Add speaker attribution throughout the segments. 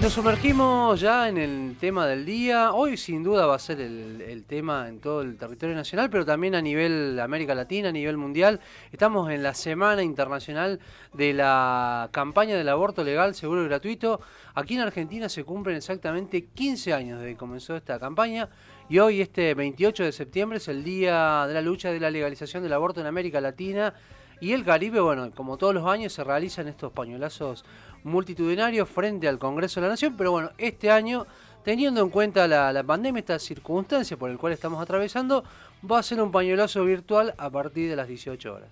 Speaker 1: nos sumergimos ya en el tema del día. Hoy sin duda va a ser el, tema en todo el territorio nacional, pero también a nivel América Latina, a nivel mundial. Estamos en la Semana Internacional de la campaña del aborto legal, seguro y gratuito. Aquí en Argentina se cumplen exactamente 15 años desde que comenzó esta campaña y hoy, este 28 de septiembre, es el día de la lucha de la legalización del aborto en América Latina. Y el Caribe, bueno, como todos los años, se realizan estos pañuelazos multitudinario frente al Congreso de la Nación, pero bueno, este año, teniendo en cuenta la, pandemia, esta circunstancia por la cual estamos atravesando, va a ser un pañuelazo virtual a partir de las 18 horas.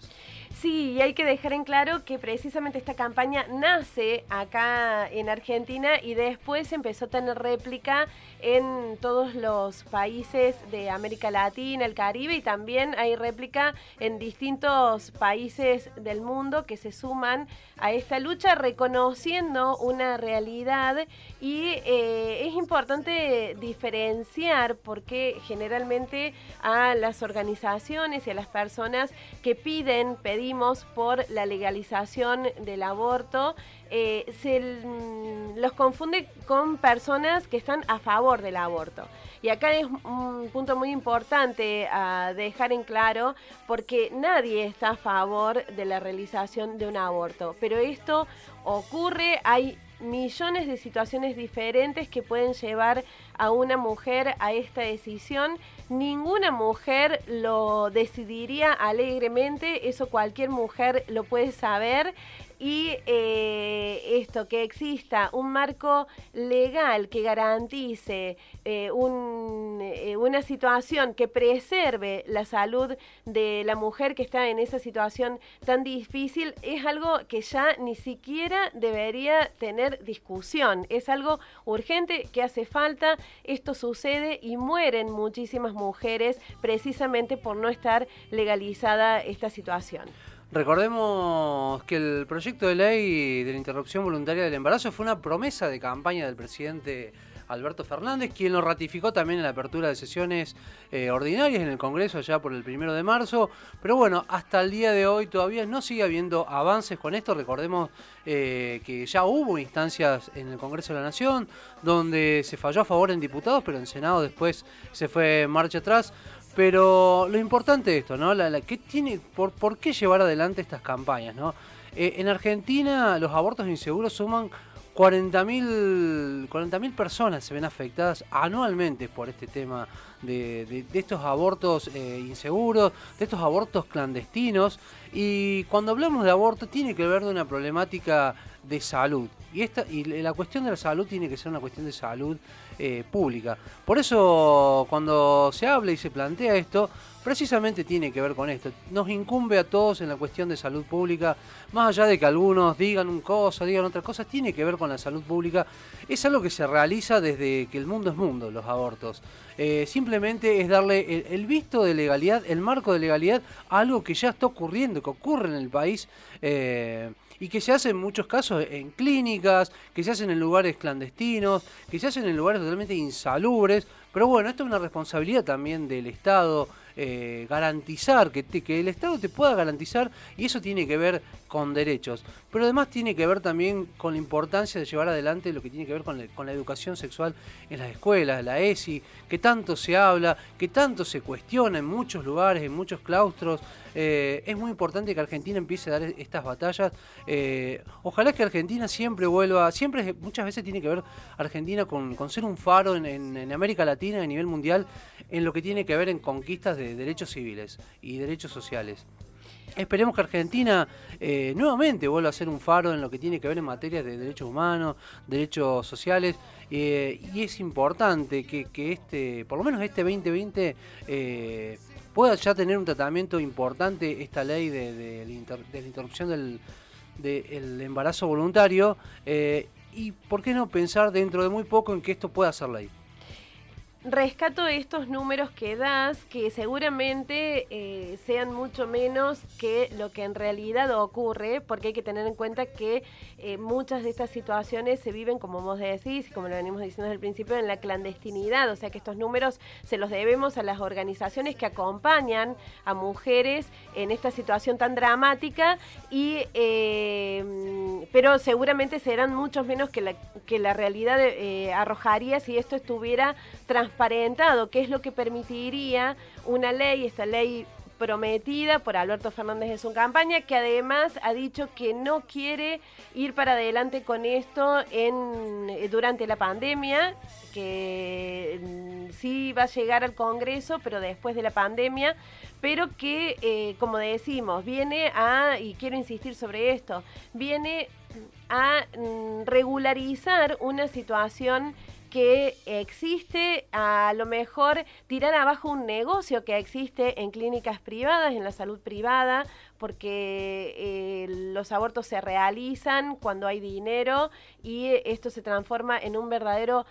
Speaker 2: Sí, y hay que dejar en claro que precisamente esta campaña nace acá en Argentina y después empezó a tener réplica en todos los países de América Latina, el Caribe y también hay réplica en distintos países del mundo que se suman a esta lucha reconociendo una realidad y eh, es importante diferenciar porque generalmente a las organizaciones y a las personas que piden, pedimos por la legalización del aborto, eh, se mm, los confunde con personas que están a favor del aborto. Y acá es un punto muy importante a dejar en claro porque nadie está a favor de la realización de un aborto. Pero esto ocurre, hay millones de situaciones diferentes que pueden llevar a una mujer a esta decisión. Ninguna mujer lo decidiría alegremente, eso cualquier mujer lo puede saber y eh, esto, que exista un marco legal que garantice eh, eh, una situación que preserve la salud de la mujer que está en esa situación tan difícil, es algo que ya ni siquiera debería tener discusión. Es algo urgente que hace falta. Esto sucede y mueren muchísimas mujeres precisamente por no estar legalizada esta situación.
Speaker 1: Recordemos que el proyecto de ley de la interrupción voluntaria del embarazo fue una promesa de campaña del presidente Alberto Fernández, quien lo ratificó también en la apertura de sesiones eh, ordinarias en el Congreso ya por el primero de marzo. Pero bueno, hasta el día de hoy todavía no sigue habiendo avances con esto. Recordemos eh, que ya hubo instancias en el Congreso de la Nación donde se falló a favor en diputados, pero en Senado después se fue marcha atrás. Pero lo importante de esto, ¿no? La, tiene, por, qué llevar adelante estas campañas, ¿no? Eh, en Argentina los abortos inseguros suman 40.000 personas se ven afectadas anualmente por este tema de, estos abortos eh, inseguros, de estos abortos clandestinos. Y cuando hablamos de aborto tiene que ver de una problemática de salud. Y, esta, y la cuestión de la salud tiene que ser una cuestión de salud eh, pública. Por eso cuando se habla y se plantea esto, precisamente tiene que ver con esto. Nos incumbe a todos en la cuestión de salud pública, más allá de que algunos digan un cosa, digan otras cosas, tiene que ver con la salud pública. Es algo que se realiza desde que el mundo es mundo, los abortos. Eh, simplemente es darle el, visto de legalidad, el marco de legalidad a algo que ya está ocurriendo, que ocurre en el país. Eh, y que se hace en muchos casos en clínicas, que se hacen en lugares clandestinos, que se hacen en lugares totalmente insalubres. Pero bueno, esto es una responsabilidad también del Estado, eh, garantizar, que, el Estado te pueda garantizar, y eso tiene que ver con derechos, pero además tiene que ver también con la importancia de llevar adelante lo que tiene que ver con, la educación sexual en las escuelas, la ESI, que tanto se habla, que tanto se cuestiona en muchos lugares, en muchos claustros. Eh, es muy importante que Argentina empiece a dar estas batallas. Eh, ojalá que Argentina siempre vuelva, siempre, muchas veces tiene que ver Argentina con, ser un faro en, en América Latina, a nivel mundial, en lo que tiene que ver en conquistas de derechos civiles y derechos sociales. Esperemos que Argentina eh, nuevamente vuelva a ser un faro en lo que tiene que ver en materia de derechos humanos, derechos sociales, eh, y es importante que, este, por lo menos este 2020, eh, pueda ya tener un tratamiento importante esta ley de, la, interrupción del, del embarazo voluntario, y por qué no pensar dentro de muy poco en que esto pueda ser ley.
Speaker 2: Rescato estos números que das, que seguramente eh, sean mucho menos que lo que en realidad ocurre, porque hay que tener en cuenta que eh, muchas de estas situaciones se viven, como vos decís, como lo venimos diciendo desde el principio, en la clandestinidad, o sea que estos números se los debemos a las organizaciones que acompañan a mujeres en esta situación tan dramática, y, eh, pero seguramente serán muchos menos que la, que la realidad arrojaría si esto estuviera transparente transparentado, que es lo que permitiría una ley, esta ley prometida por Alberto Fernández en su campaña, que además ha dicho que no quiere ir para adelante con esto en, eh, durante la pandemia, que mm, sí va a llegar al Congreso, pero después de la pandemia, pero que, eh, como decimos, viene a, y quiero insistir sobre esto, viene a mm, regularizar una situación que existe, a lo mejor tirar abajo un negocio que existe en clínicas privadas, en la salud privada, porque eh, los abortos se realizan cuando hay dinero y esto se transforma en un verdadero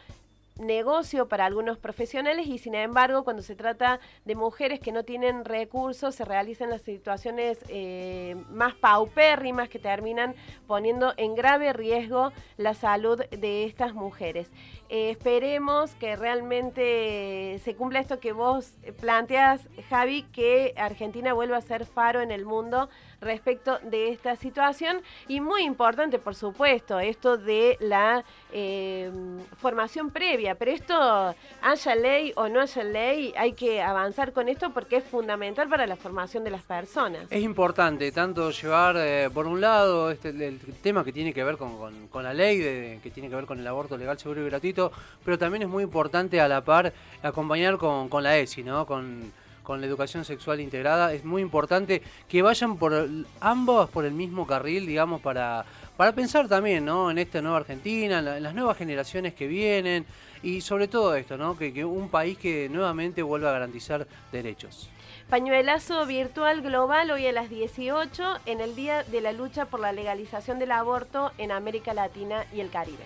Speaker 2: negocio para algunos profesionales y sin embargo cuando se trata de mujeres que no tienen recursos se realizan las situaciones eh, más paupérrimas que terminan poniendo en grave riesgo la salud de estas mujeres. Eh, esperemos que realmente se cumpla esto que vos planteas, Javi, que Argentina vuelva a ser faro en el mundo respecto de esta situación y muy importante, por supuesto, esto de la eh, formación previa, pero esto, haya ley o no haya ley, hay que avanzar con esto porque es fundamental para la formación de las personas.
Speaker 1: Es importante tanto llevar, eh, por un lado, este, el, tema que tiene que ver con, con, la ley, de, que tiene que ver con el aborto legal, seguro y gratuito, pero también es muy importante a la par acompañar con, con la ESI, ¿no? Con, con la educación sexual integrada. Es muy importante que vayan por ambos por el mismo carril, digamos, para, para pensar también ¿no? en esta nueva Argentina, en, las nuevas generaciones que vienen y sobre todo esto, ¿no? que, que un país que nuevamente vuelva a garantizar derechos.
Speaker 2: Pañuelazo virtual global hoy a las 18 en el Día de la Lucha por la Legalización del Aborto en América Latina y el Caribe.